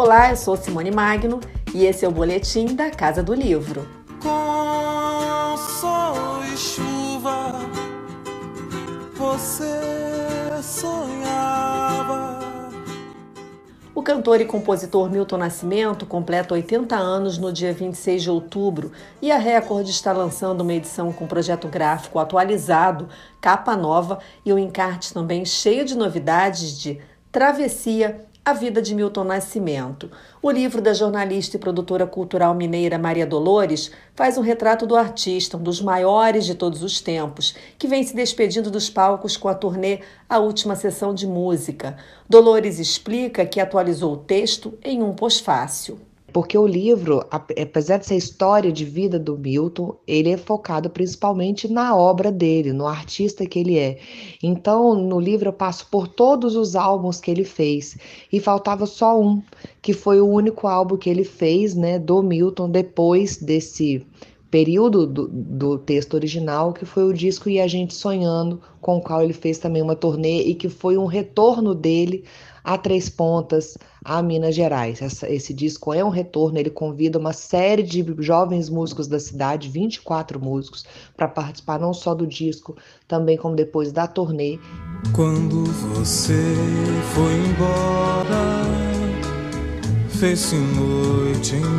Olá, eu sou Simone Magno e esse é o boletim da Casa do Livro. Com sol e chuva, você sonhava. O cantor e compositor Milton Nascimento completa 80 anos no dia 26 de outubro e a Record está lançando uma edição com projeto gráfico atualizado, capa nova e um encarte também cheio de novidades de Travessia, a Vida de Milton Nascimento. O livro da jornalista e produtora cultural mineira Maria Dolores faz um retrato do artista, um dos maiores de todos os tempos, que vem se despedindo dos palcos com a turnê A Última Sessão de Música. Dolores explica que atualizou o texto em um pós-fácil. Porque o livro, apesar de ser a história de vida do Milton, ele é focado principalmente na obra dele, no artista que ele é. Então, no livro eu passo por todos os álbuns que ele fez e faltava só um, que foi o único álbum que ele fez, né, do Milton depois desse período do, do, texto original, que foi o disco E a Gente Sonhando, com o qual ele fez também uma turnê e que foi um retorno dele a Três Pontas, a Minas Gerais. Essa, esse disco é um retorno, ele convida uma série de jovens músicos da cidade, 24 músicos, para participar não só do disco, também como depois da turnê. Quando você foi embora, fez-se noite em.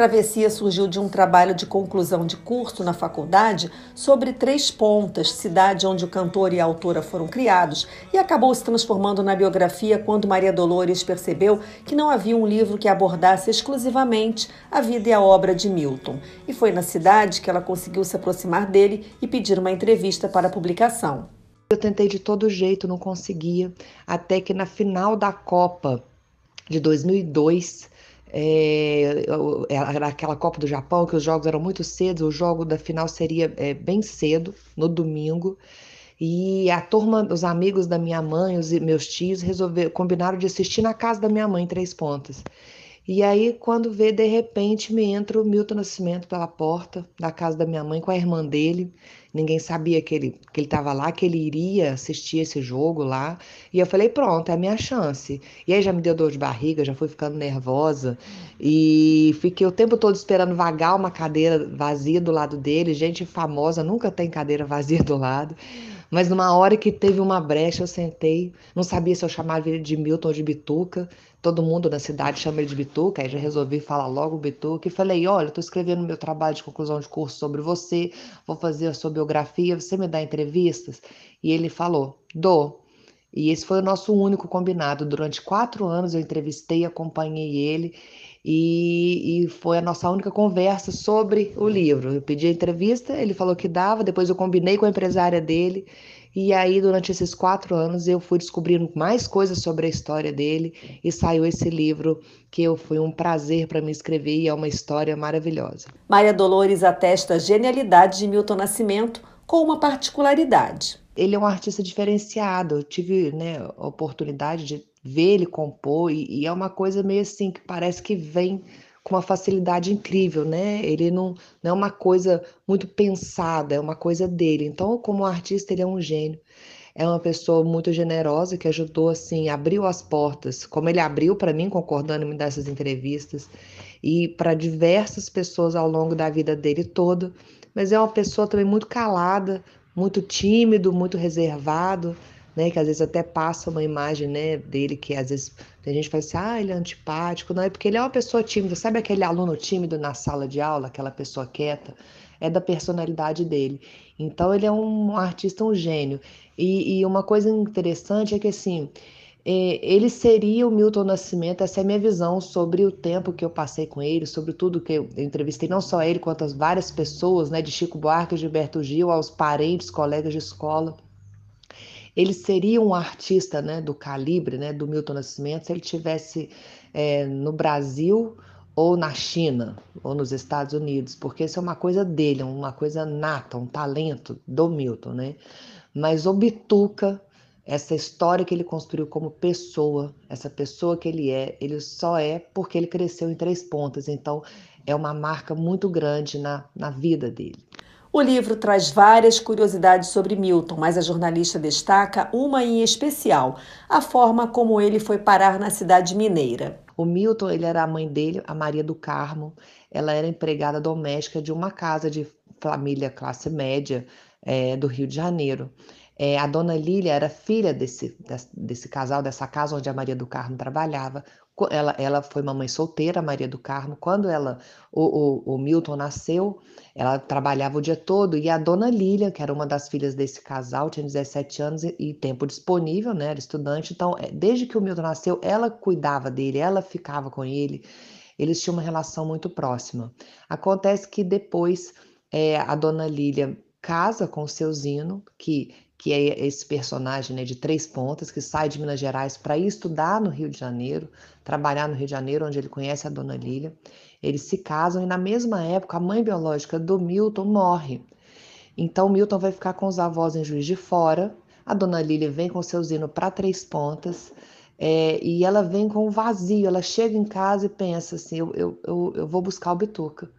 Travessia surgiu de um trabalho de conclusão de curso na faculdade sobre Três Pontas, cidade onde o cantor e a autora foram criados, e acabou se transformando na biografia quando Maria Dolores percebeu que não havia um livro que abordasse exclusivamente a vida e a obra de Milton. E foi na cidade que ela conseguiu se aproximar dele e pedir uma entrevista para a publicação. Eu tentei de todo jeito, não conseguia, até que na final da Copa de 2002 é, era aquela Copa do Japão, que os jogos eram muito cedo, o jogo da final seria é, bem cedo, no domingo. E a turma, os amigos da minha mãe, os meus tios, resolveram, combinaram de assistir na casa da minha mãe, Três Pontas. E aí, quando vê, de repente, me entra o Milton Nascimento pela porta da casa da minha mãe com a irmã dele. Ninguém sabia que ele que ele estava lá, que ele iria assistir esse jogo lá. E eu falei, pronto, é a minha chance. E aí já me deu dor de barriga, já fui ficando nervosa. E fiquei o tempo todo esperando vagar uma cadeira vazia do lado dele. Gente famosa nunca tem cadeira vazia do lado. Mas numa hora que teve uma brecha, eu sentei, não sabia se eu chamava ele de Milton ou de Bituca. Todo mundo na cidade chama ele de Bituca, aí já resolvi falar logo Bituca e falei: Olha, estou escrevendo meu trabalho de conclusão de curso sobre você, vou fazer a sua biografia, você me dá entrevistas? E ele falou: Dou. E esse foi o nosso único combinado. Durante quatro anos eu entrevistei, acompanhei ele e, e, foi a nossa única conversa sobre o livro. Eu pedi a entrevista, ele falou que dava, depois eu combinei com a empresária dele, e aí durante esses quatro anos eu fui descobrindo mais coisas sobre a história dele e saiu esse livro que eu, foi um prazer para me escrever e é uma história maravilhosa. Maria Dolores atesta a genialidade de Milton Nascimento com uma particularidade. Ele é um artista diferenciado. Eu tive né, a oportunidade de ver ele compor, e, e é uma coisa meio assim que parece que vem com uma facilidade incrível, né? Ele não, não é uma coisa muito pensada, é uma coisa dele. Então, como artista, ele é um gênio. É uma pessoa muito generosa que ajudou, assim, abriu as portas, como ele abriu para mim, concordando em me dar essas entrevistas, e para diversas pessoas ao longo da vida dele toda. Mas é uma pessoa também muito calada, muito tímido, muito reservado, né? Que às vezes até passa uma imagem, né, dele que às vezes a gente fala assim, ah, ele é antipático, não é porque ele é uma pessoa tímida, sabe aquele aluno tímido na sala de aula, aquela pessoa quieta, é da personalidade dele. Então ele é um artista, um gênio. E, e uma coisa interessante é que assim é, ele seria o Milton Nascimento, essa é a minha visão sobre o tempo que eu passei com ele, sobre tudo que eu entrevistei, não só ele, quanto as várias pessoas, né, de Chico Buarque, Gilberto Gil, aos parentes, colegas de escola ele seria um artista né, do calibre né, do Milton Nascimento se ele tivesse é, no Brasil ou na China ou nos Estados Unidos, porque isso é uma coisa dele, uma coisa nata, um talento do Milton, né? Mas o Bituca, essa história que ele construiu como pessoa, essa pessoa que ele é, ele só é porque ele cresceu em três pontas, então é uma marca muito grande na, na vida dele. O livro traz várias curiosidades sobre Milton, mas a jornalista destaca uma em especial: a forma como ele foi parar na cidade mineira. O Milton, ele era a mãe dele, a Maria do Carmo. Ela era empregada doméstica de uma casa de família classe média é, do Rio de Janeiro. É, a dona Lília era filha desse, desse, casal, dessa casa onde a Maria do Carmo trabalhava. Ela, ela foi mamãe solteira, Maria do Carmo. Quando ela, o, o, o, Milton nasceu, ela trabalhava o dia todo e a dona Lília, que era uma das filhas desse casal, tinha 17 anos e, e tempo disponível, né? Era estudante. Então, é, desde que o Milton nasceu, ela cuidava dele, ela ficava com ele. Eles tinham uma relação muito próxima. Acontece que depois é, a dona Lília casa com o seu Zino, que que é esse personagem né, de três pontas, que sai de Minas Gerais para ir estudar no Rio de Janeiro, trabalhar no Rio de Janeiro, onde ele conhece a dona Lília. Eles se casam e, na mesma época, a mãe biológica do Milton morre. Então, Milton vai ficar com os avós em Juiz de Fora. A dona Lília vem com seu Zino para Três Pontas. É, e ela vem com um vazio. Ela chega em casa e pensa assim: eu, eu, eu, eu vou buscar o Bituca.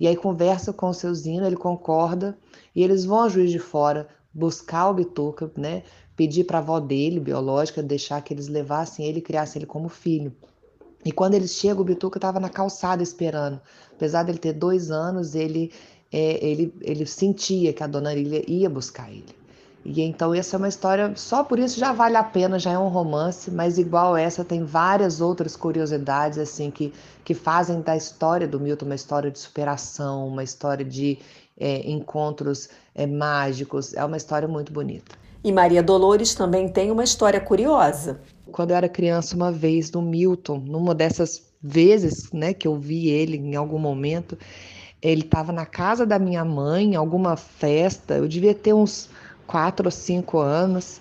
E aí conversa com o seu Zino, ele concorda. E eles vão a Juiz de Fora buscar o Bituca, né? Pedir para a avó dele, biológica, deixar que eles levassem ele e criassem ele como filho. E quando eles chegam, o Bituca estava na calçada esperando. Apesar dele ter dois anos, ele, é, ele, ele sentia que a dona Lília ia buscar ele. E então essa é uma história, só por isso já vale a pena, já é um romance, mas igual essa tem várias outras curiosidades assim que, que fazem da história do Milton uma história de superação, uma história de é, encontros é, mágicos. É uma história muito bonita. E Maria Dolores também tem uma história curiosa. Quando eu era criança, uma vez no Milton, numa dessas vezes né, que eu vi ele em algum momento, ele estava na casa da minha mãe, em alguma festa, eu devia ter uns quatro ou cinco anos,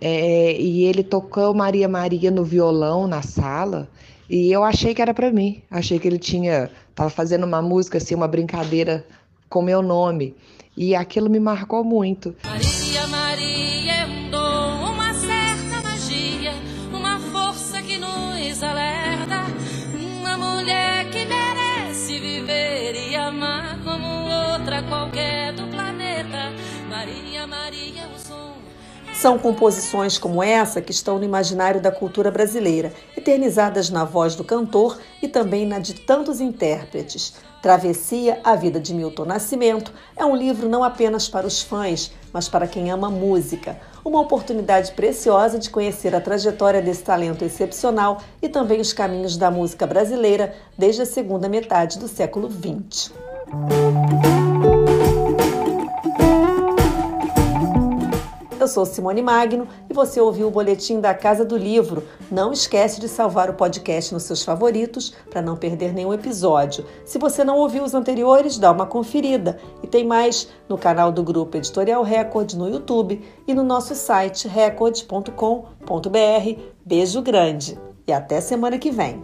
é, e ele tocou Maria Maria no violão na sala, e eu achei que era para mim, achei que ele tinha, estava fazendo uma música assim, uma brincadeira com meu nome. E aquilo me marcou muito. Maria, Maria São composições como essa que estão no imaginário da cultura brasileira, eternizadas na voz do cantor e também na de tantos intérpretes. Travessia, a vida de Milton Nascimento é um livro não apenas para os fãs, mas para quem ama música. Uma oportunidade preciosa de conhecer a trajetória desse talento excepcional e também os caminhos da música brasileira desde a segunda metade do século XX. Eu sou Simone Magno e você ouviu o boletim da Casa do Livro. Não esquece de salvar o podcast nos seus favoritos para não perder nenhum episódio. Se você não ouviu os anteriores, dá uma conferida. E tem mais no canal do Grupo Editorial Record no YouTube e no nosso site record.com.br. Beijo grande e até semana que vem.